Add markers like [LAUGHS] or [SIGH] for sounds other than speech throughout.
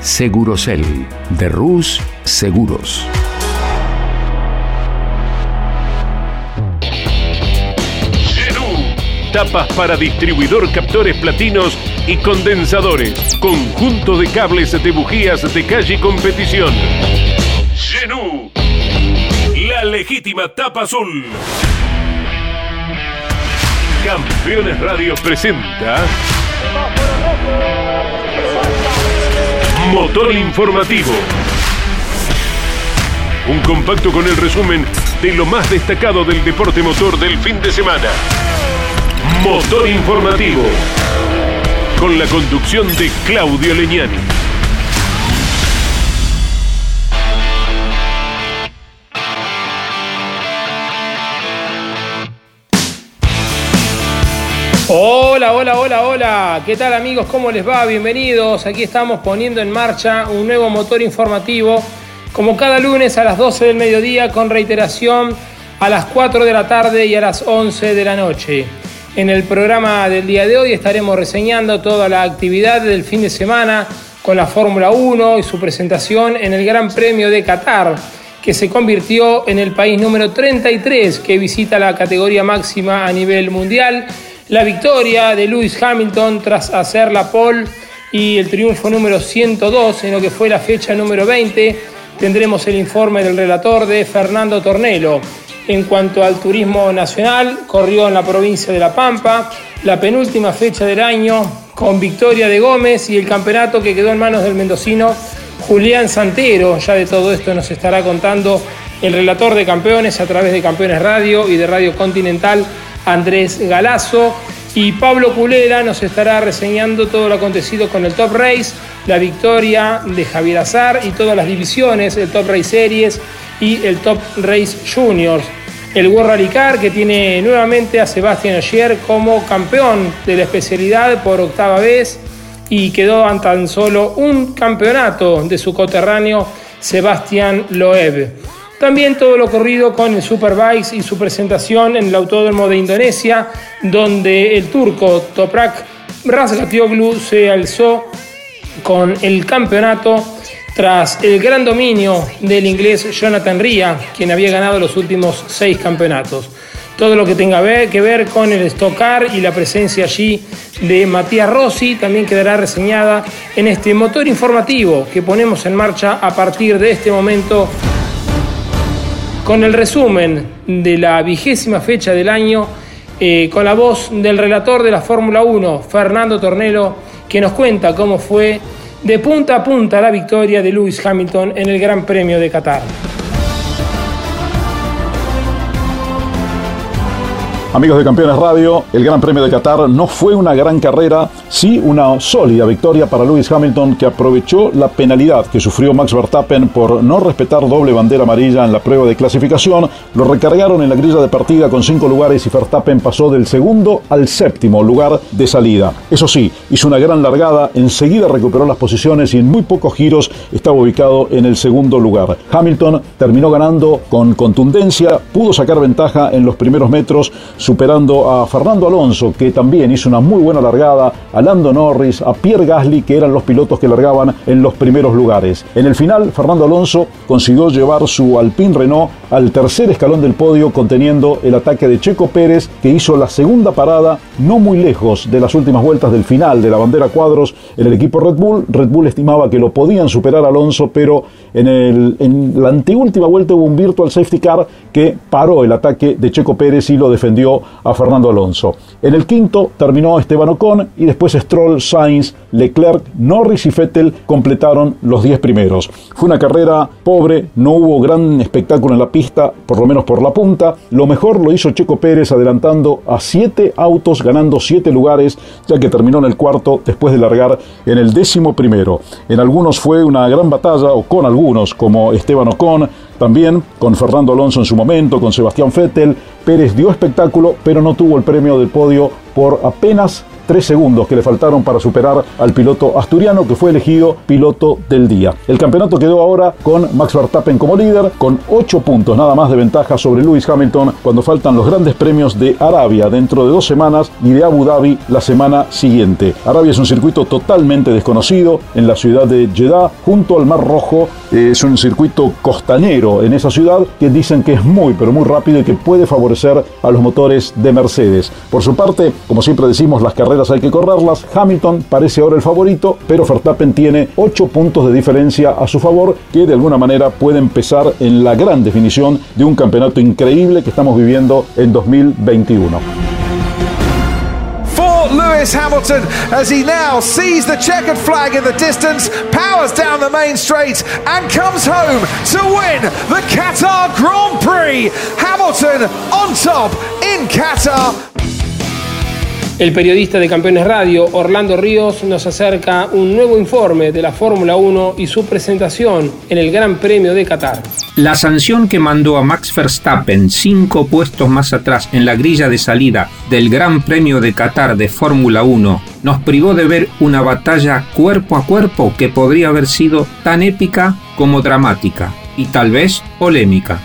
Segurocel de Rus Seguros. Genú. Tapas para distribuidor, captores platinos y condensadores. Conjunto de cables de bujías de calle competición. Genú. La legítima tapa azul. Campeones Radio presenta. Motor Informativo. Un compacto con el resumen de lo más destacado del deporte motor del fin de semana. Motor Informativo. Con la conducción de Claudio Leñani. Hola, hola, hola, hola. ¿Qué tal amigos? ¿Cómo les va? Bienvenidos. Aquí estamos poniendo en marcha un nuevo motor informativo, como cada lunes a las 12 del mediodía, con reiteración a las 4 de la tarde y a las 11 de la noche. En el programa del día de hoy estaremos reseñando toda la actividad del fin de semana con la Fórmula 1 y su presentación en el Gran Premio de Qatar, que se convirtió en el país número 33 que visita la categoría máxima a nivel mundial la victoria de Lewis Hamilton tras hacer la pole y el triunfo número 102 en lo que fue la fecha número 20. Tendremos el informe del relator de Fernando Tornelo. En cuanto al turismo nacional, corrió en la provincia de La Pampa la penúltima fecha del año con victoria de Gómez y el campeonato que quedó en manos del mendocino Julián Santero. Ya de todo esto nos estará contando el relator de campeones a través de Campeones Radio y de Radio Continental Andrés Galazo. Y Pablo Culera nos estará reseñando todo lo acontecido con el Top Race, la victoria de Javier Azar y todas las divisiones, el Top Race Series y el Top Race Juniors. El World Rally Car que tiene nuevamente a Sebastián Ogier como campeón de la especialidad por octava vez y quedó tan solo un campeonato de su coterráneo Sebastián Loeb. También todo lo corrido con el Superbikes y su presentación en el Autódromo de Indonesia, donde el turco Toprak Razgatioglu se alzó con el campeonato tras el gran dominio del inglés Jonathan Ria, quien había ganado los últimos seis campeonatos. Todo lo que tenga que ver con el Stock Car y la presencia allí de Matías Rossi también quedará reseñada en este motor informativo que ponemos en marcha a partir de este momento con el resumen de la vigésima fecha del año, eh, con la voz del relator de la Fórmula 1, Fernando Tornelo, que nos cuenta cómo fue de punta a punta la victoria de Lewis Hamilton en el Gran Premio de Qatar. Amigos de Campeones Radio, el Gran Premio de Qatar no fue una gran carrera, sí una sólida victoria para Lewis Hamilton que aprovechó la penalidad que sufrió Max Verstappen por no respetar doble bandera amarilla en la prueba de clasificación. Lo recargaron en la grilla de partida con cinco lugares y Verstappen pasó del segundo al séptimo lugar de salida. Eso sí, hizo una gran largada, enseguida recuperó las posiciones y en muy pocos giros estaba ubicado en el segundo lugar. Hamilton terminó ganando con contundencia, pudo sacar ventaja en los primeros metros, superando a Fernando Alonso, que también hizo una muy buena largada, a Lando Norris, a Pierre Gasly, que eran los pilotos que largaban en los primeros lugares. En el final, Fernando Alonso consiguió llevar su Alpine Renault al tercer escalón del podio, conteniendo el ataque de Checo Pérez, que hizo la segunda parada no muy lejos de las últimas vueltas del final de la bandera cuadros en el equipo Red Bull. Red Bull estimaba que lo podían superar Alonso, pero en, el, en la anteúltima vuelta hubo un virtual safety car que paró el ataque de Checo Pérez y lo defendió a Fernando Alonso. En el quinto terminó Esteban Ocon y después Stroll, Sainz, Leclerc, Norris y Vettel completaron los 10 primeros. Fue una carrera pobre, no hubo gran espectáculo en la pista, por lo menos por la punta. Lo mejor lo hizo Checo Pérez adelantando a 7 autos, ganando 7 lugares, ya que terminó en el cuarto después de largar en el décimo primero. En algunos fue una gran batalla, o con algunos, como Esteban Ocon, también con Fernando Alonso en su momento, con Sebastián Vettel. Pérez dio espectáculo, pero no tuvo el premio del podio por apenas tres segundos que le faltaron para superar al piloto asturiano que fue elegido piloto del día. El campeonato quedó ahora con Max Verstappen como líder, con ocho puntos nada más de ventaja sobre Lewis Hamilton cuando faltan los grandes premios de Arabia dentro de dos semanas y de Abu Dhabi la semana siguiente. Arabia es un circuito totalmente desconocido en la ciudad de Jeddah, junto al Mar Rojo. Es un circuito costanero en esa ciudad que dicen que es muy, pero muy rápido y que puede favorecer a los motores de Mercedes. Por su parte, como siempre decimos, las carreras hay que correrlas. Hamilton parece ahora el favorito, pero Verstappen tiene 8 puntos de diferencia a su favor que de alguna manera puede empezar en la gran definición de un campeonato increíble que estamos viviendo en 2021. Lewis Hamilton as he now sees the checkered flag in the distance, powers down the main straight, and comes home to win the Qatar Grand Prix. Hamilton on top in Qatar. El periodista de Campeones Radio, Orlando Ríos, nos acerca un nuevo informe de la Fórmula 1 y su presentación en el Gran Premio de Qatar. La sanción que mandó a Max Verstappen cinco puestos más atrás en la grilla de salida del Gran Premio de Qatar de Fórmula 1 nos privó de ver una batalla cuerpo a cuerpo que podría haber sido tan épica como dramática y tal vez polémica.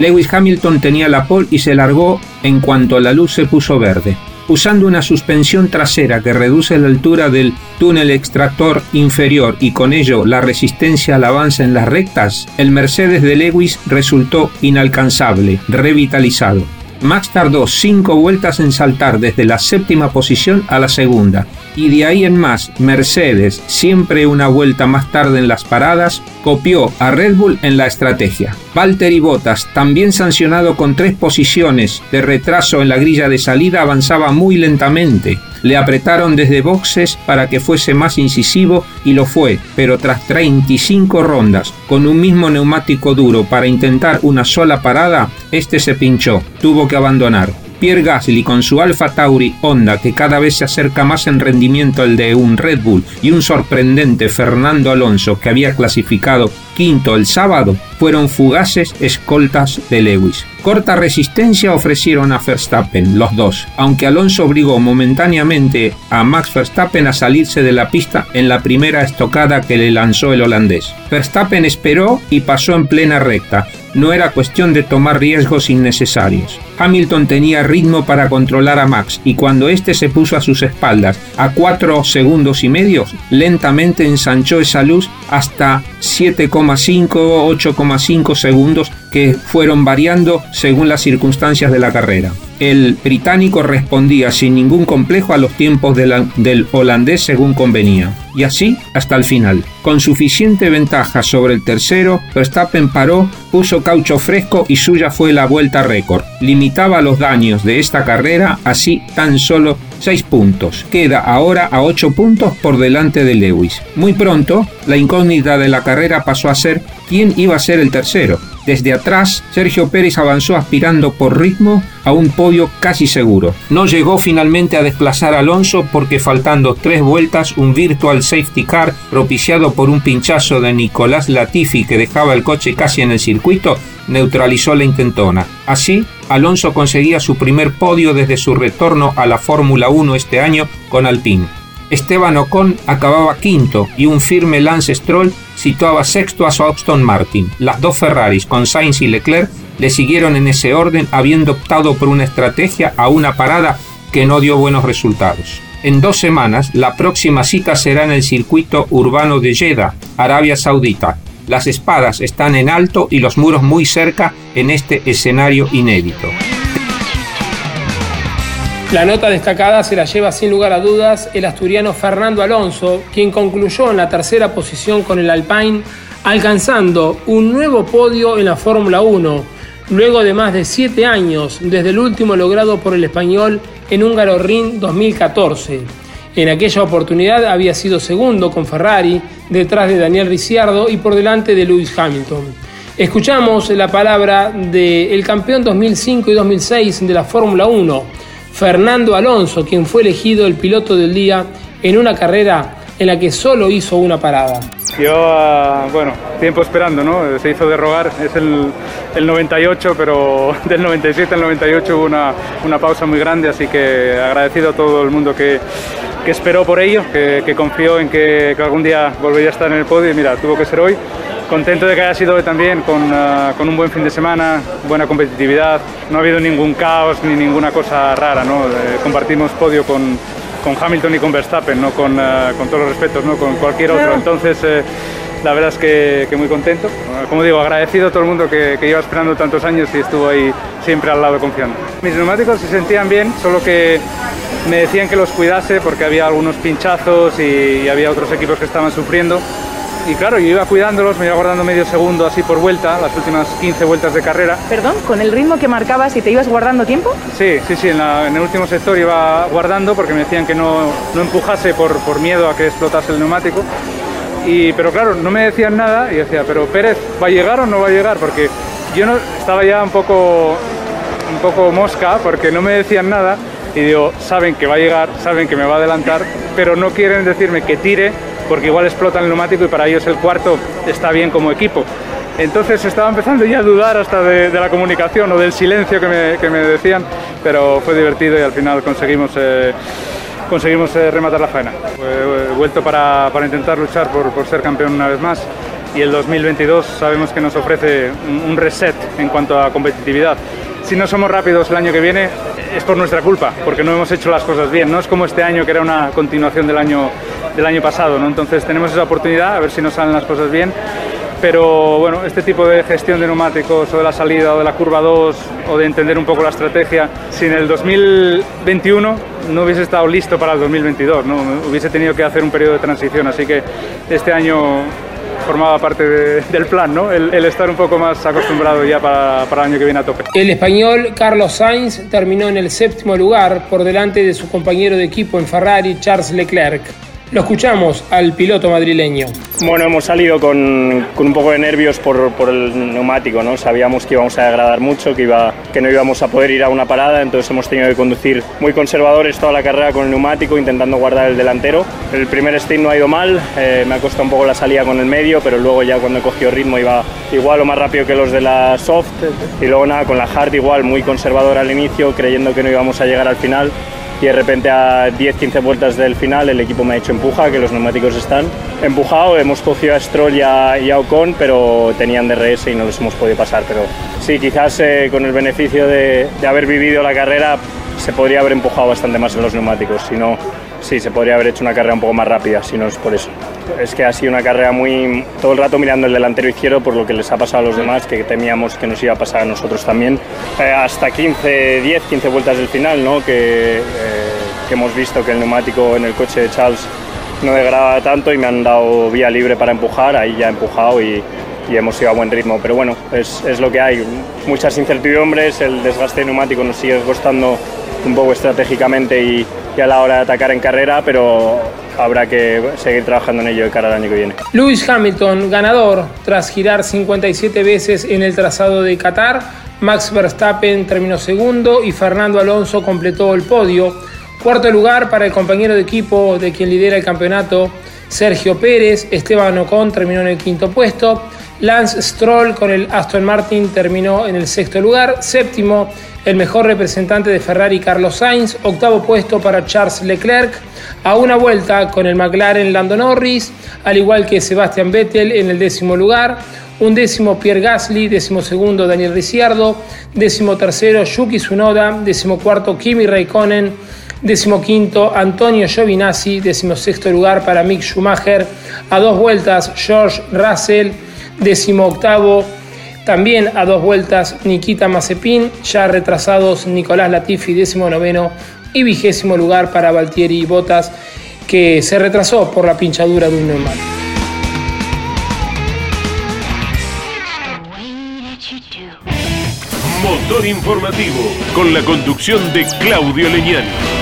Lewis Hamilton tenía la pole y se largó en cuanto la luz se puso verde usando una suspensión trasera que reduce la altura del túnel extractor inferior y con ello la resistencia al avance en las rectas, el Mercedes de Lewis resultó inalcanzable, revitalizado. Max tardó cinco vueltas en saltar desde la séptima posición a la segunda, y de ahí en más, Mercedes, siempre una vuelta más tarde en las paradas, copió a Red Bull en la estrategia. Valtteri Bottas, también sancionado con tres posiciones de retraso en la grilla de salida, avanzaba muy lentamente. Le apretaron desde boxes para que fuese más incisivo y lo fue, pero tras 35 rondas con un mismo neumático duro para intentar una sola parada, este se pinchó, tuvo que abandonar. Pierre Gasly con su Alfa Tauri Honda que cada vez se acerca más en rendimiento al de un Red Bull y un sorprendente Fernando Alonso que había clasificado quinto el sábado fueron fugaces escoltas de Lewis. Corta resistencia ofrecieron a Verstappen, los dos, aunque Alonso obligó momentáneamente a Max Verstappen a salirse de la pista en la primera estocada que le lanzó el holandés. Verstappen esperó y pasó en plena recta, no era cuestión de tomar riesgos innecesarios. Hamilton tenía ritmo para controlar a Max y cuando este se puso a sus espaldas a 4 segundos y medio, lentamente ensanchó esa luz hasta 7,5 o 8,5 segundos que fueron variando según las circunstancias de la carrera. El británico respondía sin ningún complejo a los tiempos del holandés según convenía, y así hasta el final. Con suficiente ventaja sobre el tercero, Verstappen paró, puso caucho fresco y suya fue la vuelta récord. Limitaba los daños de esta carrera así tan solo 6 puntos. Queda ahora a 8 puntos por delante de Lewis. Muy pronto, la incógnita de la carrera pasó a ser quién iba a ser el tercero. Desde atrás, Sergio Pérez avanzó aspirando por ritmo a un podio casi seguro. No llegó finalmente a desplazar a Alonso porque faltando tres vueltas un virtual safety car propiciado por un pinchazo de Nicolás Latifi que dejaba el coche casi en el circuito neutralizó la intentona. Así, Alonso conseguía su primer podio desde su retorno a la Fórmula 1 este año con Alpine. Esteban Ocon acababa quinto y un firme Lance Stroll situaba sexto a su Aston Martin. Las dos Ferraris con Sainz y Leclerc le siguieron en ese orden habiendo optado por una estrategia a una parada que no dio buenos resultados. En dos semanas, la próxima cita será en el circuito urbano de Jeddah, Arabia Saudita. Las espadas están en alto y los muros muy cerca en este escenario inédito. La nota destacada se la lleva sin lugar a dudas el asturiano Fernando Alonso, quien concluyó en la tercera posición con el Alpine, alcanzando un nuevo podio en la Fórmula 1, luego de más de siete años desde el último logrado por el español en Húngaro Ring 2014. En aquella oportunidad había sido segundo con Ferrari, detrás de Daniel Ricciardo y por delante de Lewis Hamilton. Escuchamos la palabra del campeón 2005 y 2006 de la Fórmula 1, Fernando Alonso, quien fue elegido el piloto del día en una carrera en la que solo hizo una parada. Llevaba, bueno, tiempo esperando, ¿no? Se hizo de rogar, es el, 98, pero [LAUGHS] del 97 al 98 hubo una, una, pausa muy grande, así que agradecido a todo el mundo que, que esperó por ello, que, que confió en que, que, algún día volvería a estar en el podio y mira, tuvo que ser hoy. Contento de que haya sido hoy también, con, uh, con un buen fin de semana, buena competitividad, no ha habido ningún caos ni ninguna cosa rara, ¿no? Eh, compartimos podio con, con Hamilton y con Verstappen, no con, uh, con todos los respetos, ¿no? con cualquier otro. Entonces, eh, la verdad es que, que, muy contento. Como digo, agradecido a todo el mundo que, que lleva esperando tantos años y estuvo ahí siempre al lado confiando. Mis neumáticos se sentían bien, solo que me decían que los cuidase porque había algunos pinchazos y, y había otros equipos que estaban sufriendo. Y claro, yo iba cuidándolos, me iba guardando medio segundo así por vuelta, las últimas 15 vueltas de carrera. Perdón, ¿con el ritmo que marcabas y te ibas guardando tiempo? Sí, sí, sí, en, la, en el último sector iba guardando porque me decían que no, no empujase por, por miedo a que explotase el neumático. Y, pero claro, no me decían nada y decía, pero Pérez, ¿va a llegar o no va a llegar? Porque yo no, estaba ya un poco, un poco mosca porque no me decían nada y digo, saben que va a llegar, saben que me va a adelantar, pero no quieren decirme que tire porque igual explota el neumático y para ellos el cuarto está bien como equipo. Entonces estaba empezando ya a dudar hasta de, de la comunicación o del silencio que me, decían, pero fue divertido y al final conseguimos, eh, conseguimos eh, rematar la faena. He vuelto para, para intentar luchar por, por, ser campeón una vez más y el 2022 sabemos que nos ofrece un, un reset en cuanto a competitividad. Si no somos rápidos el año que viene, es por nuestra culpa, porque no hemos hecho las cosas bien. No es como este año, que era una continuación del año, del año pasado. ¿no? Entonces tenemos esa oportunidad, a ver si nos salen las cosas bien. Pero bueno, este tipo de gestión de neumáticos o de la salida o de la curva 2 o de entender un poco la estrategia, si en el 2021 no hubiese estado listo para el 2022, ¿no? hubiese tenido que hacer un periodo de transición. Así que este año formaba parte de, del plan, ¿no? El, el, estar un poco más acostumbrado ya para, para, el año que viene a tope. El español Carlos Sainz terminó en el séptimo lugar por delante de su compañero de equipo en Ferrari, Charles Leclerc. Lo escuchamos al piloto madrileño. Bueno, hemos salido con, con un poco de nervios por, por, el neumático, ¿no? Sabíamos que íbamos a degradar mucho, que, iba, que no íbamos a poder ir a una parada, entonces hemos tenido que conducir muy conservadores toda la carrera con el neumático, intentando guardar el delantero. El primer stint no ha ido mal, eh, me ha costado un poco la salida con el medio, pero luego ya cuando he cogido ritmo iba igual o más rápido que los de la soft. Y luego nada, con la hard igual, muy conservador al inicio, creyendo que no íbamos a llegar al final y de repente a 10-15 vueltas del final el equipo me ha hecho empuja, que los neumáticos están empujados, hemos cogido a Stroll y a, y a Ocon, pero tenían DRS y no los hemos podido pasar, pero sí, quizás eh, con el beneficio de, de, haber vivido la carrera se podría haber empujado bastante más en los neumáticos, si no, sí, se podría haber hecho una carrera un poco más rápida, si no es por eso. Es que ha sido una carrera muy. todo el rato mirando el delantero izquierdo por lo que les ha pasado a los demás, que temíamos que nos iba a pasar a nosotros también. Eh, hasta 15, 10, 15 vueltas del final, ¿no? Que, eh, que hemos visto que el neumático en el coche de Charles no degrada tanto y me han dado vía libre para empujar, ahí ya he empujado y, y hemos ido a buen ritmo. Pero bueno, es, es, lo que hay. Muchas incertidumbres, el desgaste neumático nos sigue costando un poco estratégicamente y, y, a la hora de atacar en carrera, pero habrá que seguir trabajando en ello de cara al año que viene. Lewis Hamilton, ganador, tras girar 57 veces en el trazado de Qatar. Max Verstappen terminó segundo y Fernando Alonso completó el podio. Cuarto lugar para el compañero de equipo de quien lidera el campeonato, Sergio Pérez. Esteban Ocon terminó en el quinto puesto. Lance Stroll con el Aston Martin terminó en el sexto lugar. Séptimo, el mejor representante de Ferrari, Carlos Sainz. Octavo puesto para Charles Leclerc. A una vuelta con el McLaren Lando Norris, al igual que Sebastian Vettel en el décimo lugar. Un décimo Pierre Gasly, décimo segundo Daniel Ricciardo, décimo tercero Yuki Tsunoda, décimo cuarto Kimi Raikkonen, décimo quinto Antonio Giovinazzi, décimo sexto lugar para Mick Schumacher, a dos vueltas George Russell, décimo octavo también a dos vueltas Nikita Mazepin, ya retrasados Nicolás Latifi, décimo noveno y vigésimo lugar para Valtieri Botas, que se retrasó por la pinchadura de un neumático. Motor Informativo, con la conducción de Claudio Leñani.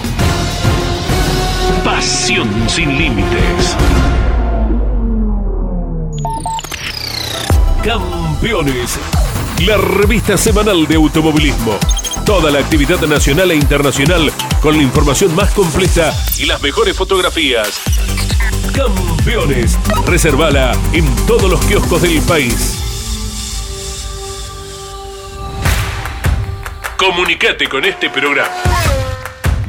Pasión sin límites. Campeones. La revista semanal de automovilismo. Toda la actividad nacional e internacional con la información más completa y las mejores fotografías. Campeones. Reservala en todos los kioscos del país. Comunicate con este programa.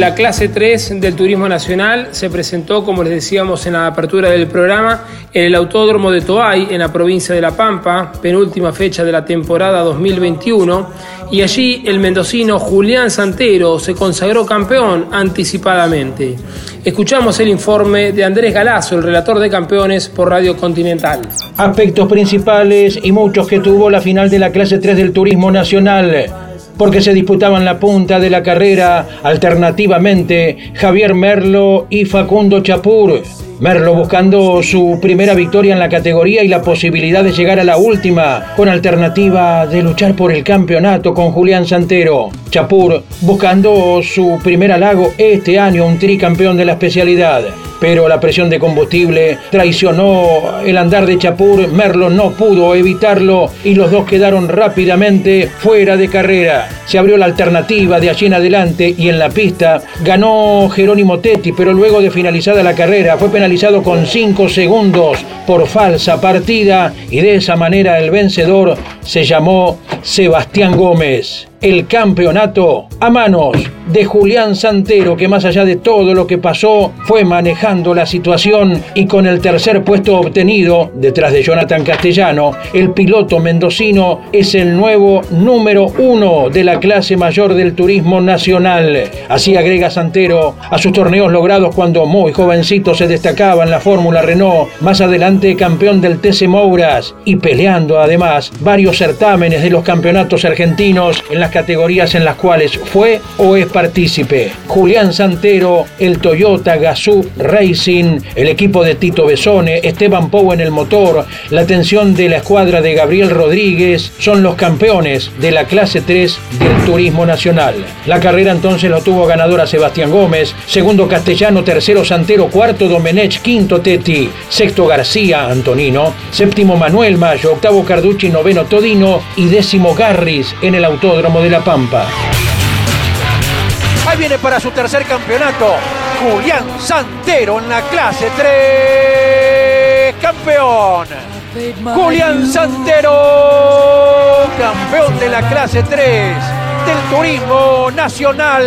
La clase 3 del Turismo Nacional se presentó, como les decíamos en la apertura del programa, en el Autódromo de Toay, en la provincia de La Pampa, penúltima fecha de la temporada 2021, y allí el mendocino Julián Santero se consagró campeón anticipadamente. Escuchamos el informe de Andrés Galazo, el relator de campeones por Radio Continental. Aspectos principales y muchos que tuvo la final de la clase 3 del Turismo Nacional porque se disputaban la punta de la carrera alternativamente Javier Merlo y Facundo Chapur. Merlo buscando su primera victoria en la categoría y la posibilidad de llegar a la última, con alternativa de luchar por el campeonato con Julián Santero. Chapur buscando su primer halago este año, un tricampeón de la especialidad pero la presión de combustible traicionó el andar de Chapur. Merlo no pudo evitarlo y los dos quedaron rápidamente fuera de carrera. Se abrió la alternativa de allí en adelante y en la pista ganó Jerónimo Tetti, pero luego de finalizada la carrera fue penalizado con 5 segundos por falsa partida y de esa manera el vencedor se llamó Sebastián Gómez el campeonato a manos de Julián Santero, que más allá de todo lo que pasó, fue manejando la situación y con el tercer puesto obtenido, detrás de Jonathan Castellano, el piloto mendocino es el nuevo número uno de la clase mayor del turismo nacional. Así agrega Santero a sus torneos logrados cuando muy jovencito se destacaba en la Fórmula Renault, más adelante campeón del TC Mouras y peleando además varios certámenes de los campeonatos argentinos en categorías en las cuales fue o es partícipe. Julián Santero, el Toyota Gazoo Racing, el equipo de Tito Besone, Esteban Pou en el motor, la atención de la escuadra de Gabriel Rodríguez, son los campeones de la clase 3 del Turismo Nacional. La carrera entonces lo tuvo ganadora Sebastián Gómez, segundo Castellano, tercero Santero, cuarto Domenech, quinto Teti, sexto García Antonino, séptimo Manuel Mayo, octavo Carducci, noveno Todino y décimo Garris en el autódromo de La Pampa. Ahí viene para su tercer campeonato Julián Santero en la clase 3. Campeón. Julián Santero, campeón de la clase 3 del turismo nacional.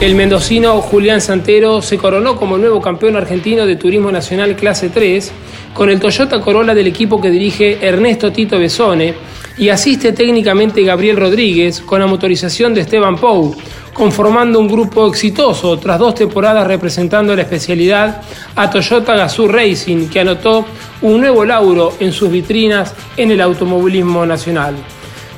El mendocino Julián Santero se coronó como nuevo campeón argentino de turismo nacional clase 3 con el Toyota Corolla del equipo que dirige Ernesto Tito Besone y asiste técnicamente Gabriel Rodríguez con la motorización de Esteban Pou, conformando un grupo exitoso tras dos temporadas representando la especialidad a Toyota Gazoo Racing, que anotó un nuevo lauro en sus vitrinas en el automovilismo nacional.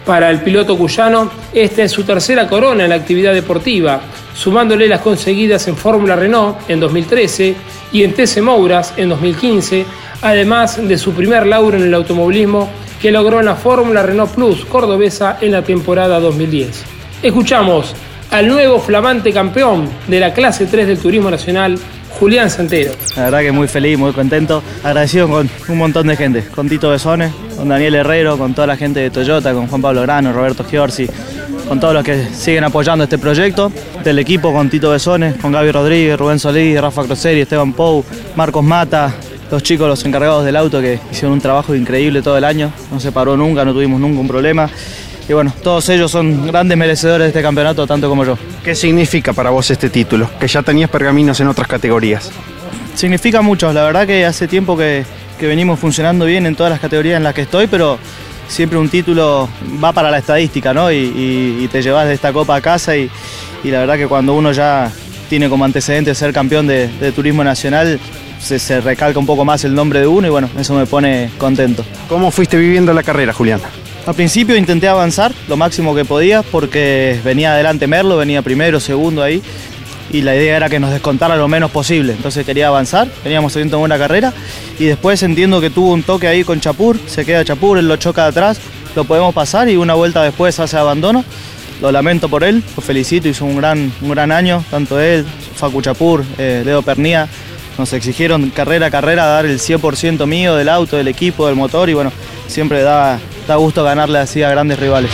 Para el piloto cuyano, esta es su tercera corona en la actividad deportiva, sumándole las conseguidas en Fórmula Renault en 2013 y en TC Mouras en 2015, además de su primer lauro en el automovilismo que logró en la Fórmula Renault Plus cordobesa en la temporada 2010. Escuchamos al nuevo flamante campeón de la clase 3 del Turismo Nacional, Julián Santero. La verdad que muy feliz, muy contento, agradecido con un montón de gente, con Tito Besone, con Daniel Herrero, con toda la gente de Toyota, con Juan Pablo Grano, Roberto Giorgi, con todos los que siguen apoyando este proyecto, del equipo con Tito Besone, con Gaby Rodríguez, Rubén Solís, Rafa Croseri, Esteban Pou, Marcos Mata, los chicos, los encargados del auto que hicieron un trabajo increíble todo el año, no se paró nunca, no tuvimos nunca un problema. Y bueno, todos ellos son grandes merecedores de este campeonato, tanto como yo. ¿Qué significa para vos este título? Que ya tenías pergaminos en otras categorías. Significa mucho, la verdad que hace tiempo que, que venimos funcionando bien en todas las categorías en las que estoy, pero siempre un título va para la estadística, ¿no? Y, y- y te llevas esta copa a casa y, y la verdad que cuando uno ya tiene como antecedente ser campeón de, de turismo nacional, se, se recalca un poco más el nombre de uno y bueno, eso me pone contento. ¿Cómo fuiste viviendo la carrera, Julián? Al principio intenté avanzar lo máximo que podía porque venía adelante Merlo, venía primero, segundo ahí y la idea era que nos descontara lo menos posible. Entonces quería avanzar, veníamos teniendo buena carrera y después entiendo que tuvo un toque ahí con Chapur, se queda Chapur, él lo choca de atrás, lo podemos pasar y una vuelta después hace abandono. Lo lamento por él, lo felicito, hizo un gran, un gran año, tanto él, Facu Chapur, eh, Leo Pernía. Nos exigieron carrera a carrera dar el 100% mío del auto, del equipo, del motor y bueno, siempre da, da gusto ganarle así a grandes rivales.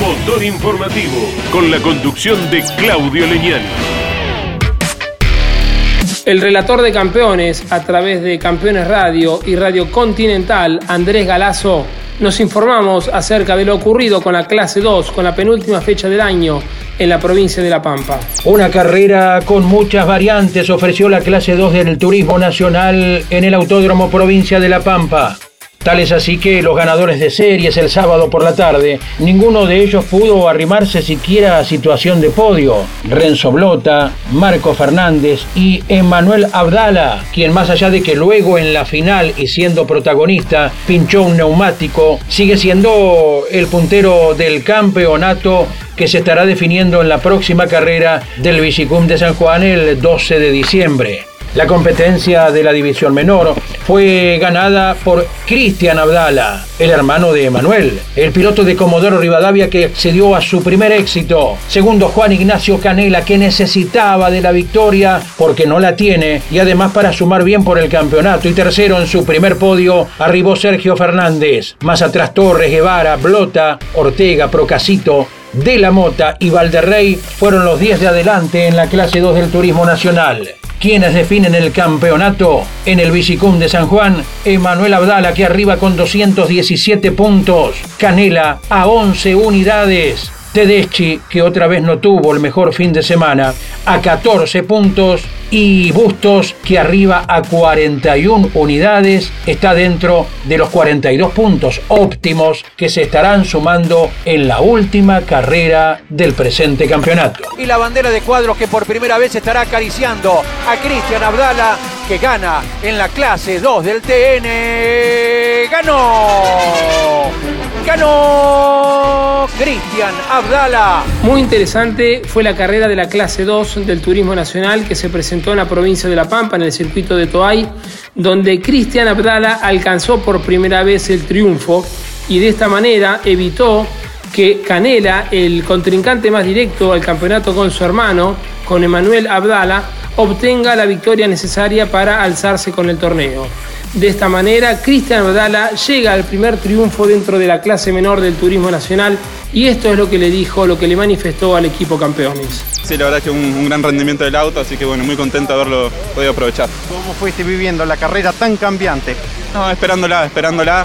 Motor informativo con la conducción de Claudio Leñani. El relator de campeones a través de Campeones Radio y Radio Continental, Andrés Galazo, nos informamos acerca de lo ocurrido con la clase 2, con la penúltima fecha del año en la provincia de La Pampa. Una carrera con muchas variantes ofreció la clase 2 del Turismo Nacional en el Autódromo Provincia de La Pampa. Tal es así que los ganadores de series el sábado por la tarde, ninguno de ellos pudo arrimarse siquiera a situación de podio. Renzo Blota, Marco Fernández y Emanuel Abdala, quien más allá de que luego en la final y siendo protagonista pinchó un neumático, sigue siendo el puntero del campeonato que se estará definiendo en la próxima carrera del Bicicum de San Juan el 12 de diciembre. La competencia de la división menor fue ganada por Cristian Abdala, el hermano de Emanuel, el piloto de Comodoro Rivadavia que accedió a su primer éxito. Segundo, Juan Ignacio Canela, que necesitaba de la victoria porque no la tiene y además para sumar bien por el campeonato. Y tercero, en su primer podio, arribó Sergio Fernández. Más atrás, Torres, Guevara, Blota, Ortega, Procasito, de la Mota y Valderrey fueron los 10 de adelante en la clase 2 del Turismo Nacional. Quienes definen el campeonato en el Bicicum de San Juan, Emanuel Abdala que arriba con 217 puntos, Canela a 11 unidades, Tedeschi que otra vez no tuvo el mejor fin de semana a 14 puntos y Bustos que arriba a 41 unidades está dentro de los 42 puntos óptimos que se estarán sumando en la última carrera del presente campeonato. Y la bandera de cuadros que por primera vez estará acariciando a Cristian Abdala, que gana en la clase 2 del TN. ¡Ganó! Cristian Abdala. Muy interesante fue la carrera de la clase 2 del Turismo Nacional que se presentó en la provincia de La Pampa, en el circuito de Toay, donde Cristian Abdala alcanzó por primera vez el triunfo y de esta manera evitó que Canela, el contrincante más directo al campeonato con su hermano, con Emanuel Abdala, obtenga la victoria necesaria para alzarse con el torneo. De esta manera, Cristian Abdala llega al primer triunfo dentro de la clase menor del turismo nacional y esto es lo que le dijo, lo que le manifestó al equipo campeones. Sí, la verdad es que un, un gran rendimiento del auto, así que bueno, muy contento de haberlo podido aprovechar. ¿Cómo fuiste viviendo la carrera tan cambiante? No, esperándola, esperándola.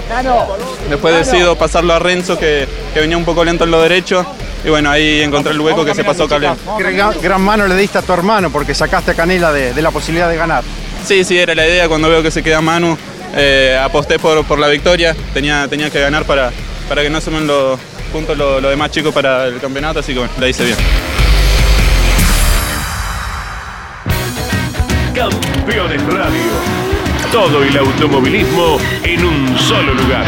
Después decido pasarlo a Renzo, que, que venía un poco lento en lo derecho. Y bueno, ahí encontré el hueco que se pasó cable. Gran, gran mano le diste a tu hermano porque sacaste a Canela de, de la posibilidad de ganar. Sí, sí, era la idea. Cuando veo que se queda Manu, eh, aposté por, por la victoria. Tenía, tenía que ganar para, para que no sumen los puntos los los demás chicos para el campeonato, así que bueno, la hice bien. Campeones Radio. Todo el automovilismo en un solo lugar.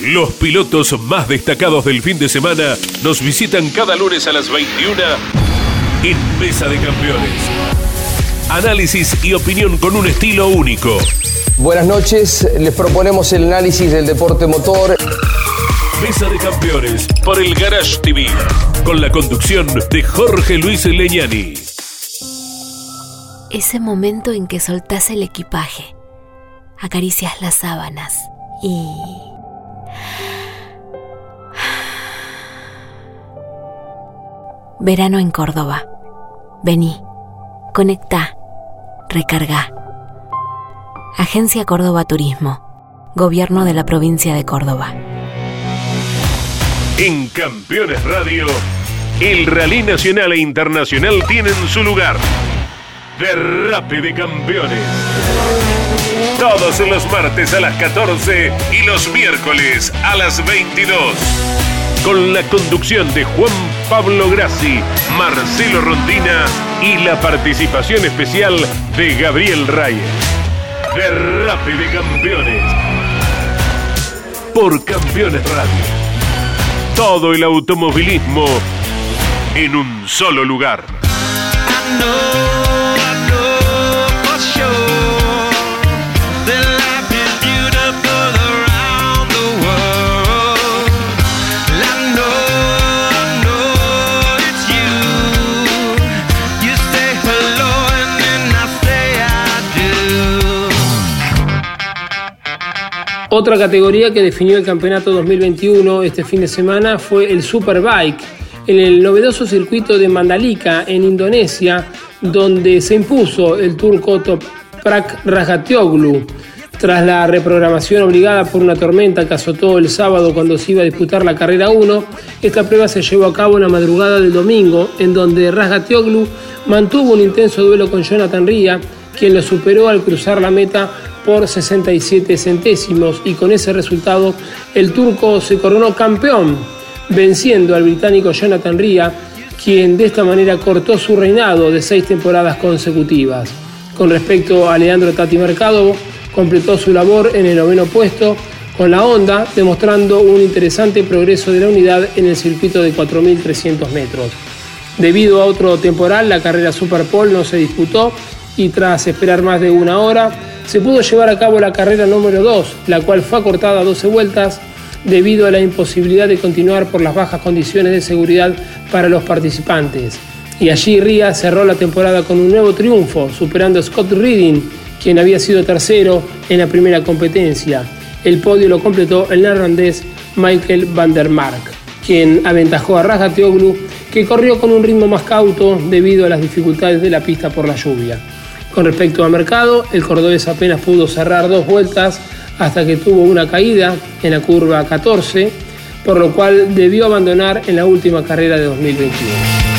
Los pilotos más destacados del fin de semana nos visitan cada lunes a las 21 en Mesa de Campeones. Análisis y opinión con un estilo único. Buenas noches, les proponemos el análisis del deporte motor. Mesa de Campeones por el Garage TV, con la conducción de Jorge Luis Leñani. Ese momento en que soltás el equipaje, acaricias las sábanas y... Verano en Córdoba. Vení, conecta, recarga. Agencia Córdoba Turismo. Gobierno de la provincia de Córdoba. En Campeones Radio, el rally nacional e internacional tienen su lugar. Derrape de Campeones. Todos los martes a las 14 y los miércoles a las 22. Con la conducción de Juan Pablo Grassi, Marcelo Rondina y la participación especial de Gabriel Reyes. Derrape de Campeones. Por Campeones Radio. Todo el automovilismo en un solo lugar. Otra categoría que definió el campeonato 2021 este fin de semana fue el Superbike, en el novedoso circuito de Mandalika, en Indonesia, donde se impuso el turco Toprak Rajatioglu. Tras la reprogramación obligada por una tormenta que azotó el sábado cuando se iba a disputar la carrera 1, esta prueba se llevó a cabo en la madrugada del domingo, en donde Rajatioglu mantuvo un intenso duelo con Jonathan Ria, quien lo superó al cruzar la meta por 67 centésimos y con ese resultado el turco se coronó campeón, venciendo al británico Jonathan Ria, quien de esta manera cortó su reinado de seis temporadas consecutivas. Con respecto a Leandro Tati Mercado, completó su labor en el noveno puesto con la Honda, demostrando un interesante progreso de la unidad en el circuito de 4.300 metros. Debido a otro temporal, la carrera Super no se disputó y tras esperar más de una hora, se pudo llevar a cabo la carrera número 2, la cual fue acortada a 12 vueltas debido a la imposibilidad de continuar por las bajas condiciones de seguridad para los participantes. Y allí Ria cerró la temporada con un nuevo triunfo, superando a Scott Reading, quien había sido tercero en la primera competencia. El podio lo completó el neerlandés Michael van der Mark, quien aventajó a Raja Teoglu, que corrió con un ritmo más cauto debido a las dificultades de la pista por la lluvia. Con respecto al mercado, el cordobés apenas pudo cerrar dos vueltas hasta que tuvo una caída en la curva 14, por lo cual debió abandonar en la última carrera de 2021.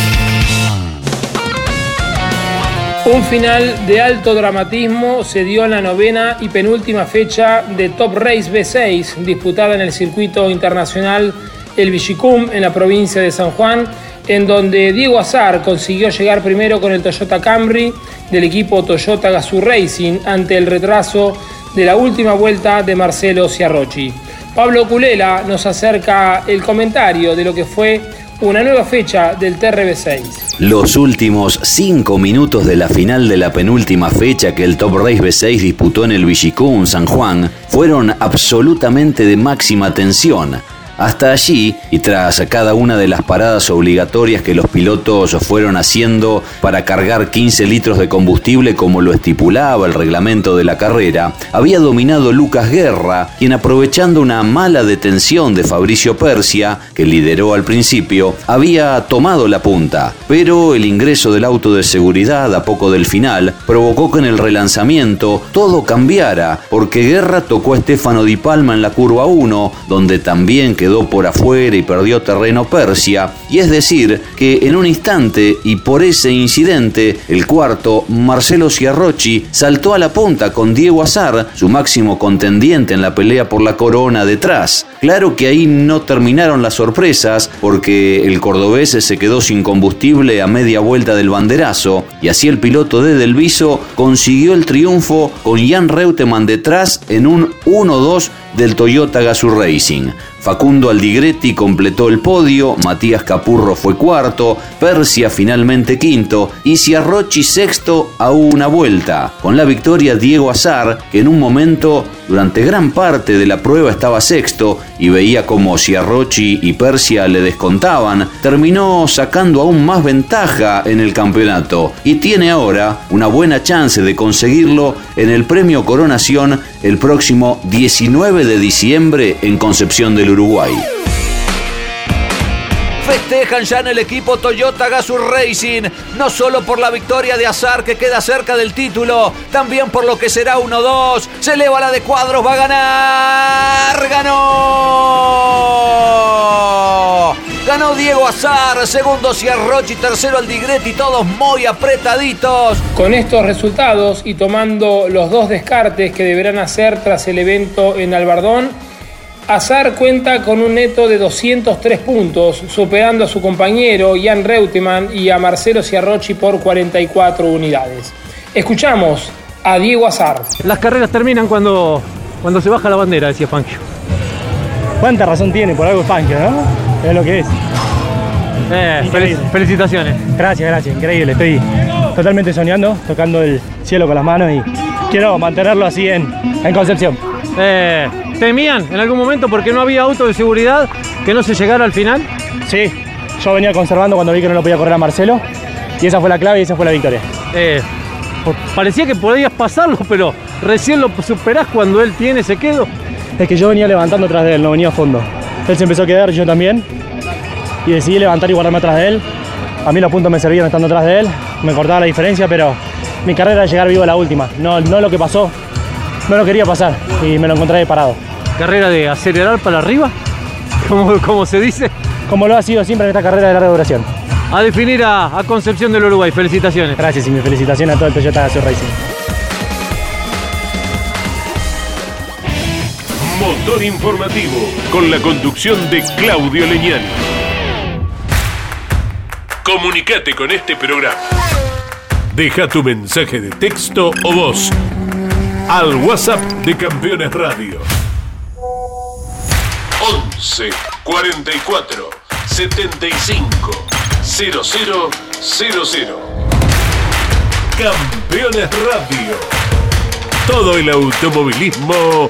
Un final de alto dramatismo se dio en la novena y penúltima fecha de Top Race B6, disputada en el circuito internacional El Vichicum en la provincia de San Juan, en donde Diego Azar consiguió llegar primero con el Toyota Camry del equipo Toyota Gazoo Racing ante el retraso de la última vuelta de Marcelo Ciarrochi. Pablo Culela nos acerca el comentario de lo que fue una nueva fecha del TRB6. Los últimos cinco minutos de la final de la penúltima fecha que el Top Race B6 disputó en el Villicún, San Juan, fueron absolutamente de máxima tensión hasta allí, y tras cada una de las paradas obligatorias que los pilotos fueron haciendo para cargar 15 litros de combustible como lo estipulaba el reglamento de la carrera, había dominado Lucas Guerra, quien aprovechando una mala detención de Fabricio Persia, que lideró al principio, había tomado la punta. Pero el ingreso del auto de seguridad a poco del final provocó que en el relanzamiento todo cambiara, porque Guerra tocó a Stefano Di Palma en la curva 1, donde también quedó por afuera y perdió terreno Persia, y es decir, que en un instante y por ese incidente, el cuarto, Marcelo Ciarrochi, saltó a la punta con Diego Azar, su máximo contendiente en la pelea por la corona detrás. Claro que ahí no terminaron las sorpresas, porque el cordobés se quedó sin combustible a media vuelta del banderazo, y así el piloto de Delviso consiguió el triunfo con Jan Reutemann detrás en un 1-2 del Toyota Gazoo Racing. Facundo Aldigretti completó el podio, Matías Capurro fue cuarto, Persia finalmente quinto y Ciarrochi sexto a una vuelta. Con la victoria Diego Azar, que en un momento durante gran parte de la prueba estaba sexto y veía como Ciarrochi y Persia le descontaban, terminó sacando aún más ventaja en el campeonato y tiene ahora una buena chance de conseguirlo en el premio Coronación el próximo 19 de diciembre en Concepción del Uruguay. Festejan ya en el equipo Toyota Gazoo Racing, no solo por la victoria de Azar que queda cerca del título, también por lo que será 1-2. Se eleva la de cuadros, va a ganar. ¡Ganó! Ganó Diego Azar, segundo Ciarrochi, tercero Aldigretti, todos muy apretaditos. Con estos resultados y tomando los dos descartes que deberán hacer tras el evento en Albardón, Azar cuenta con un neto de 203 puntos, superando a su compañero Jan Reutemann y a Marcelo Ciarrochi por 44 unidades. Escuchamos a Diego Azar. Las carreras terminan cuando, cuando se baja la bandera, decía Fangio. ¿Cuánta razón tiene? Por algo Fangio, ¿no? Es lo que es. Eh, felicitaciones. Gracias, gracias, increíble. Estoy totalmente soñando, tocando el cielo con las manos y quiero mantenerlo así en, en Concepción. Eh, ¿Temían en algún momento porque no había auto de seguridad que no se llegara al final? Sí, yo venía conservando cuando vi que no lo podía correr a Marcelo y esa fue la clave y esa fue la victoria. Eh, por- parecía que podías pasarlo, [LAUGHS] pero recién lo superás cuando él tiene ese quedo. Es que yo venía levantando atrás de él, no venía a fondo. Él se empezó a quedar, yo también. Y decidí levantar y guardarme atrás de él. A mí los puntos me servían estando atrás de él. Me cortaba la diferencia, pero mi carrera era llegar vivo a la última. No, no lo que pasó. No lo quería pasar y me lo encontré parado. Carrera de acelerar para arriba, [LAUGHS] como, como se dice. Como lo ha sido siempre en esta carrera de larga duración. A definir a, a Concepción del Uruguay. Felicitaciones. Gracias y mi felicitación a todo el Toyota Gazoo Racing. Informativo con la conducción de Claudio Leñani. Comunicate con este programa. Deja tu mensaje de texto o voz al WhatsApp de Campeones Radio. 11 44 75 0000. Campeones Radio. Todo el automovilismo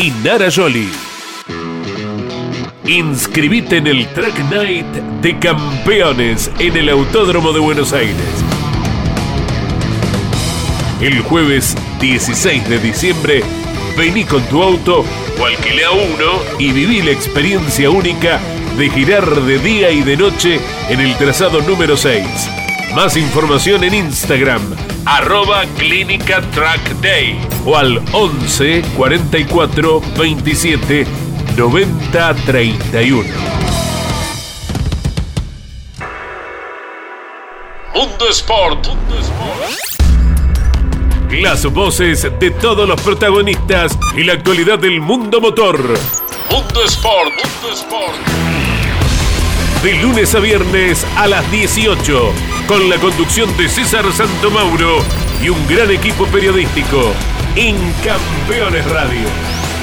y Nara Joli. Inscribite en el Track Night de Campeones en el Autódromo de Buenos Aires. El jueves 16 de diciembre, vení con tu auto o uno y viví la experiencia única de girar de día y de noche en el trazado número 6. Más información en Instagram, arroba Clínica Track Day o al 11 44 27 90 31. Mundo Sport. Las voces de todos los protagonistas y la actualidad del mundo motor. Mundo Sport. Mundo Sport. De lunes a viernes a las 18, con la conducción de César Santomauro y un gran equipo periodístico. En Campeones Radio.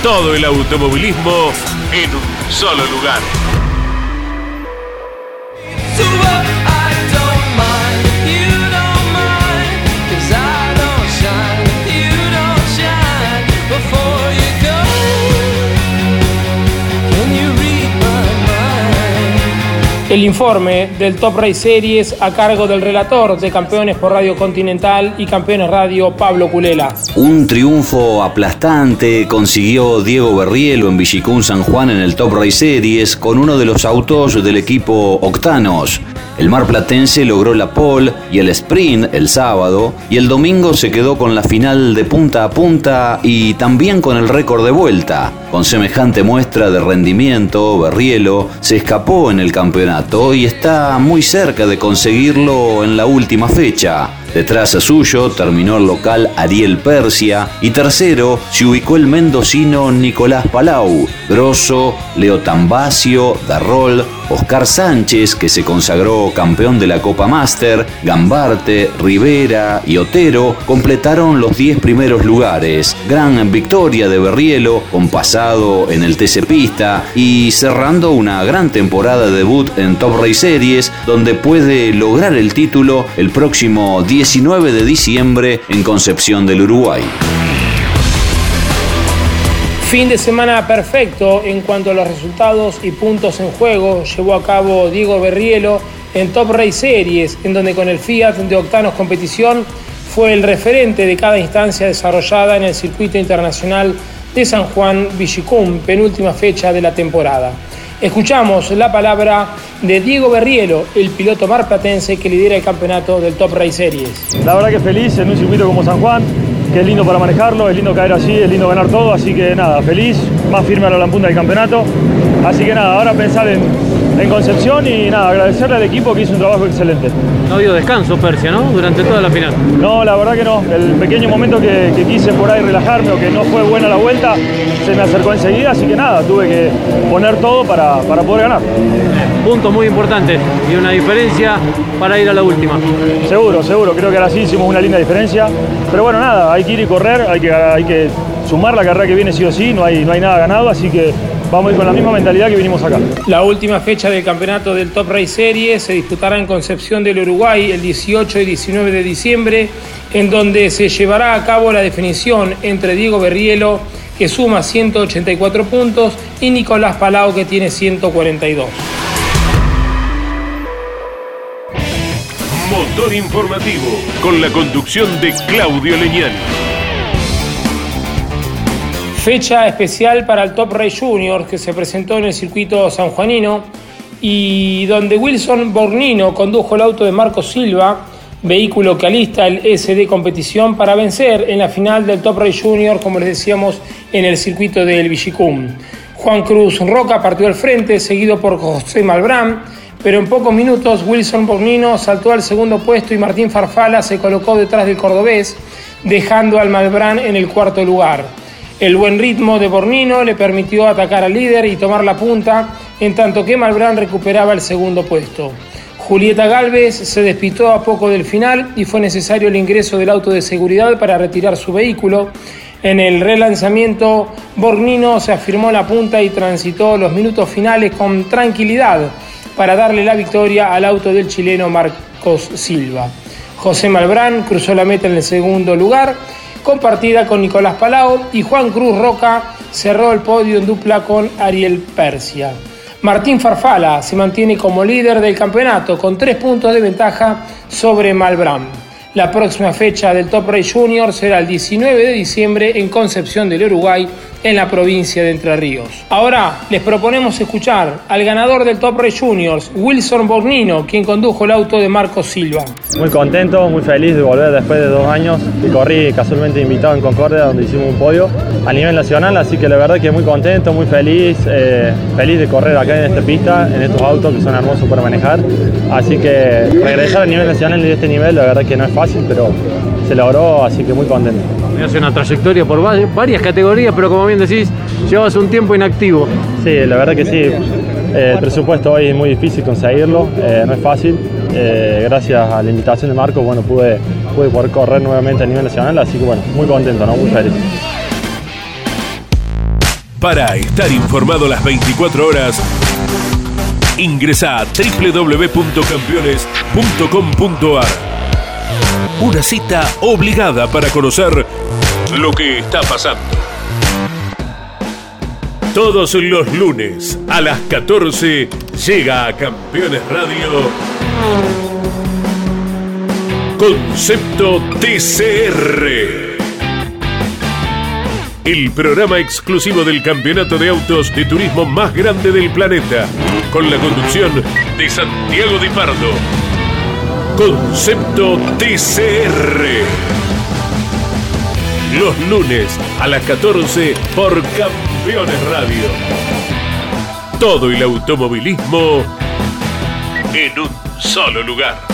Todo el automovilismo en un solo lugar. El informe del Top Race Series a cargo del relator de Campeones por Radio Continental y Campeones Radio Pablo Culela. Un triunfo aplastante consiguió Diego Berrielo en Villicún San Juan en el Top Race Series con uno de los autos del equipo Octanos. El marplatense logró la pole y el sprint el sábado y el domingo se quedó con la final de punta a punta y también con el récord de vuelta. Con semejante muestra de rendimiento, Berrielo se escapó en el campeonato y está muy cerca de conseguirlo en la última fecha. Detrás a suyo terminó el local Ariel Persia y tercero se ubicó el mendocino Nicolás Palau, Grosso, Leo Tambacio, Darrol, Oscar Sánchez, que se consagró campeón de la Copa Master, Gambarte, Rivera y Otero completaron los 10 primeros lugares. Gran victoria de Berrielo, con pasado en el TC Pista y cerrando una gran temporada de debut en Top Race Series, donde puede lograr el título el próximo 19 de diciembre en Concepción del Uruguay. Fin de semana perfecto en cuanto a los resultados y puntos en juego llevó a cabo Diego Berrielo en Top Race Series, en donde con el Fiat de Octanos Competición fue el referente de cada instancia desarrollada en el circuito internacional de San Juan Villicum, penúltima fecha de la temporada. Escuchamos la palabra de Diego Berrielo, el piloto marplatense que lidera el campeonato del Top Race Series. La verdad que feliz en un circuito como San Juan, que es lindo para manejarlo, es lindo caer así, es lindo ganar todo, así que nada, feliz, más firme a la punta del campeonato. Así que nada, ahora pensar en, en Concepción y nada, agradecerle al equipo que hizo un trabajo excelente. No dio descanso Persia, ¿no? Durante toda la final. No, la verdad que no. El pequeño momento que, que quise por ahí relajarme o que no fue buena la vuelta, se me acercó enseguida, así que nada, tuve que poner todo para, para poder ganar. Punto muy importante y una diferencia para ir a la última. Seguro, seguro, creo que ahora sí hicimos una linda diferencia. Pero bueno, nada, hay que ir y correr, hay que, hay que sumar la carrera que viene sí o sí, no hay, no hay nada ganado, así que vamos a ir con la misma mentalidad que vinimos acá. La última fecha del campeonato del Top Race Series se disputará en Concepción del Uruguay el 18 y 19 de diciembre, en donde se llevará a cabo la definición entre Diego Berrielo, que suma 184 puntos, y Nicolás Palau, que tiene 142. Motor informativo con la conducción de Claudio Leñani. Fecha especial para el Top Race Junior que se presentó en el circuito sanjuanino y donde Wilson Bornino condujo el auto de Marco Silva, vehículo que alista el SD competición para vencer en la final del Top Race Junior, como les decíamos, en el circuito del Villicum. Juan Cruz Roca partió al frente, seguido por José Malbrán, pero en pocos minutos Wilson Bornino saltó al segundo puesto y Martín Farfala se colocó detrás del cordobés, dejando al Malbrán en el cuarto lugar. El buen ritmo de Bornino le permitió atacar al líder y tomar la punta, en tanto que Malbrán recuperaba el segundo puesto. Julieta Galvez se despistó a poco del final y fue necesario el ingreso del auto de seguridad para retirar su vehículo. En el relanzamiento, Bornino se afirmó la punta y transitó los minutos finales con tranquilidad para darle la victoria al auto del chileno Marcos Silva. José Malbrán cruzó la meta en el segundo lugar, compartida con Nicolás Palau y Juan Cruz Roca cerró el podio en dupla con Ariel Persia. Martín Farfala se mantiene como líder del campeonato con tres puntos de ventaja sobre Malbrán. La próxima fecha del Top Race Junior será el 19 de diciembre en Concepción del Uruguay, en la provincia de Entre Ríos. Ahora les proponemos escuchar al ganador del Top Race Juniors, Wilson Bornino, quien condujo el auto de Marcos Silva. Muy contento, muy feliz de volver después de dos años y corrí casualmente invitado en Concordia donde hicimos un podio a nivel nacional, así que la verdad que muy contento, muy feliz, eh, feliz de correr acá en esta pista, en estos autos que son hermosos para manejar, así que regresar a nivel nacional de este nivel la verdad que no es fácil, pero se logró, así que muy contento. Hace una trayectoria por varias categorías, pero como bien decís, llevas un tiempo inactivo. Sí, la verdad que sí. Eh, el presupuesto hoy es muy difícil conseguirlo, eh, no es fácil. Eh, gracias a la invitación de Marco, bueno, pude, pude poder correr nuevamente a nivel nacional, así que bueno, muy contento, ¿no? muy feliz. Para estar informado las 24 horas, ingresa a www.campeones.com.ar. Una cita obligada para conocer lo que está pasando. Todos los lunes a las 14 llega a Campeones Radio Concepto TCR. el programa exclusivo del campeonato de autos de turismo más grande del planeta, con la conducción de Santiago Di Pardo. Concepto TCR. Los lunes a las 14 por Campeones Radio. Todo el automovilismo en un solo lugar.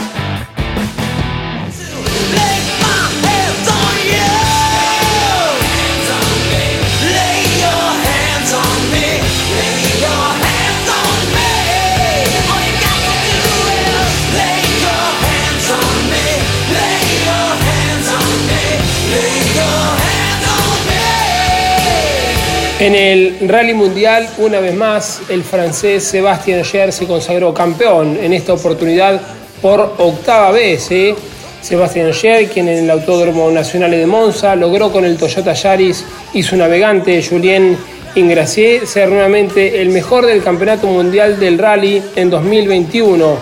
En el Rally Mundial, una vez más, el francés Sébastien Ogier se consagró campeón, en esta oportunidad por octava vez. ¿eh? Sébastien Ogier, quien en el Autódromo Nacional de Monza logró con el Toyota Yaris y su navegante Julien Ingracier ser nuevamente el mejor del Campeonato Mundial del Rally en 2021,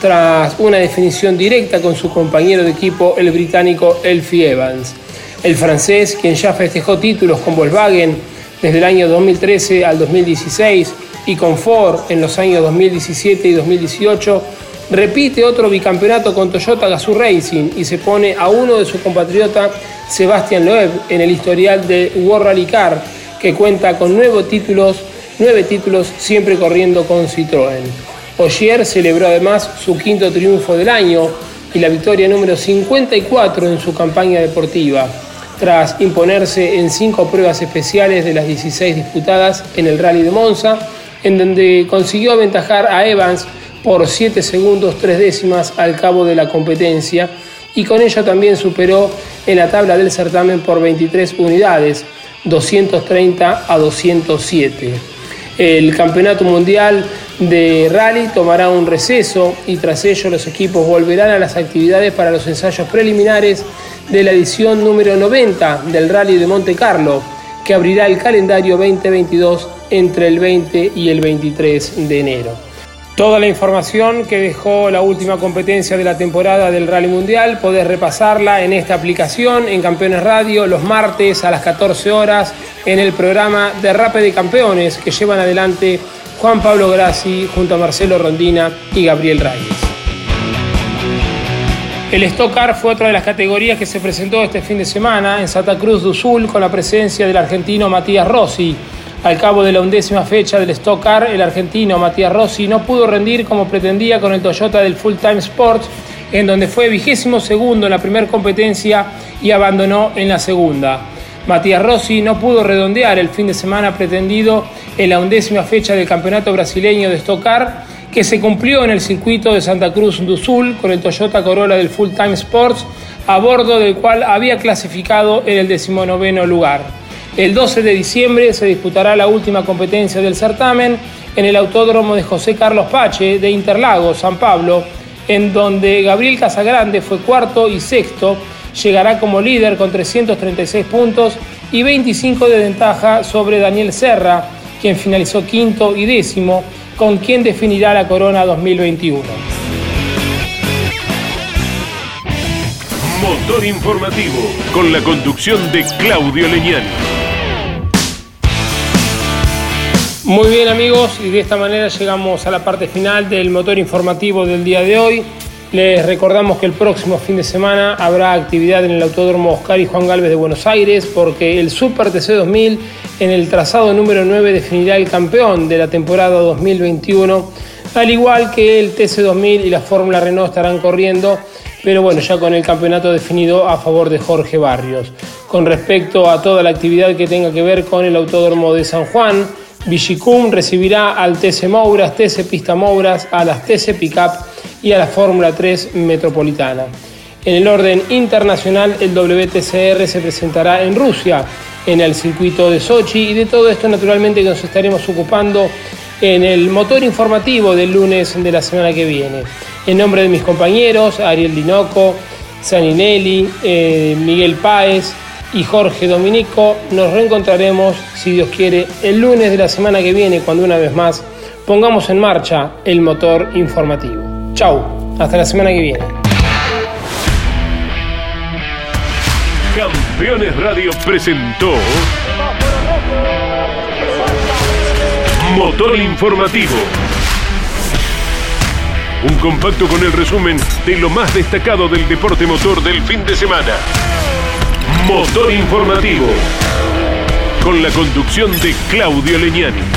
tras una definición directa con su compañero de equipo, el británico Elfie Evans. El francés, quien ya festejó títulos con Volkswagen, desde el año 2013 al 2016 y con Ford en los años 2017 y 2018, repite otro bicampeonato con Toyota Gazoo Racing y se pone a uno de su compatriota Sebastián Loeb en el historial de World Rally Car, que cuenta con nueve títulos, nueve títulos siempre corriendo con Citroën. Ogier celebró además su quinto triunfo del año y la victoria número 54 en su campaña deportiva tras imponerse en cinco pruebas especiales de las 16 disputadas en el Rally de Monza, en donde consiguió aventajar a Evans por 7 segundos 3 décimas al cabo de la competencia y con ello también superó en la tabla del certamen por 23 unidades, 230 a 207. El Campeonato Mundial de Rally tomará un receso y tras ello los equipos volverán a las actividades para los ensayos preliminares de la edición número 90 del Rally de Monte Carlo, que abrirá el calendario 2022 entre el 20 y el 23 de enero. Toda la información que dejó la última competencia de la temporada del Rally Mundial podés repasarla en esta aplicación en Campeones Radio los martes a las 14 horas en el programa de Rape de Campeones que llevan adelante Juan Pablo Grassi junto a Marcelo Rondina y Gabriel Reyes. El Stock Car fue otra de las categorías que se presentó este fin de semana en Santa Cruz do Sul con la presencia del argentino Matías Rossi. Al cabo de la undécima fecha del Stock Car, el argentino Matías Rossi no pudo rendir como pretendía con el Toyota del Full Time Sports, en donde fue vigésimo segundo en la primera competencia y abandonó en la segunda. Matías Rossi no pudo redondear el fin de semana pretendido en la undécima fecha del Campeonato Brasileño de Stock Car que se cumplió en el circuito de Santa Cruz do Sul con el Toyota Corolla del Full Time Sports, a bordo del cual había clasificado en el decimonoveno lugar. El 12 de diciembre se disputará la última competencia del certamen en el Autódromo de José Carlos Pache de Interlagos, San Pablo, en donde Gabriel Casagrande fue cuarto y sexto, llegará como líder con 336 puntos y 25 de ventaja sobre Daniel Serra, quien finalizó quinto y décimo, con quien definirá la Corona 2021. Motor informativo con la conducción de Claudio Leñani. Muy bien amigos, y de esta manera llegamos a la parte final del motor informativo del día de hoy. Les recordamos que el próximo fin de semana habrá actividad en el Autódromo Oscar y Juan Galvez de Buenos Aires porque el Super TC 2000 en el trazado número 9 definirá el campeón de la temporada 2021, al igual que el TC2000 y la Fórmula Renault estarán corriendo, pero bueno, ya con el campeonato definido a favor de Jorge Barrios. Con respecto a toda la actividad que tenga que ver con el Autódromo de San Juan, Vigicum recibirá al TC Mouras, TC Pista Mouras, a las TC Pickup y a la Fórmula 3 Metropolitana. En el orden internacional, el WTCR se presentará en Rusia, en el circuito de Sochi y de todo esto naturalmente nos estaremos ocupando en el motor informativo del lunes de la semana que viene. En nombre de mis compañeros, Ariel Dinoco, Saninelli, eh, Miguel Páez y Jorge Dominico, nos reencontraremos, si Dios quiere, el lunes de la semana que viene, cuando una vez más pongamos en marcha el motor informativo. Chau, hasta la semana que viene. Campeones Radio presentó Motor Informativo. Un compacto con el resumen de lo más destacado del deporte motor del fin de semana. Motor Informativo. Con la conducción de Claudio Leñani.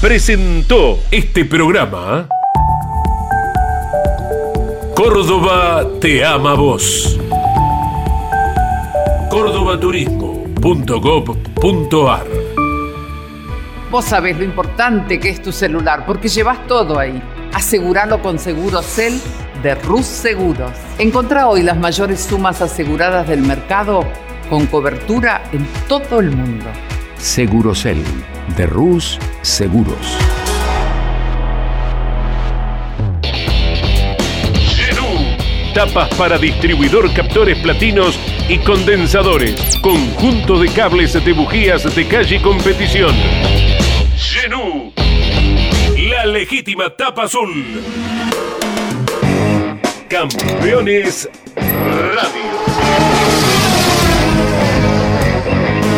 Presentó este programa. Córdoba te ama vos. Cordobaturismo.gov.ar Vos sabés lo importante que es tu celular porque llevas todo ahí. Aseguralo con Segurocel de Rus Seguros. Encontrá hoy las mayores sumas aseguradas del mercado con cobertura en todo el mundo. Segurocel de Rus Seguros. Tapas para distribuidor captores platinos y condensadores. Conjunto de cables de bujías de calle competición. Genú. La legítima tapa azul. Campeones Radio.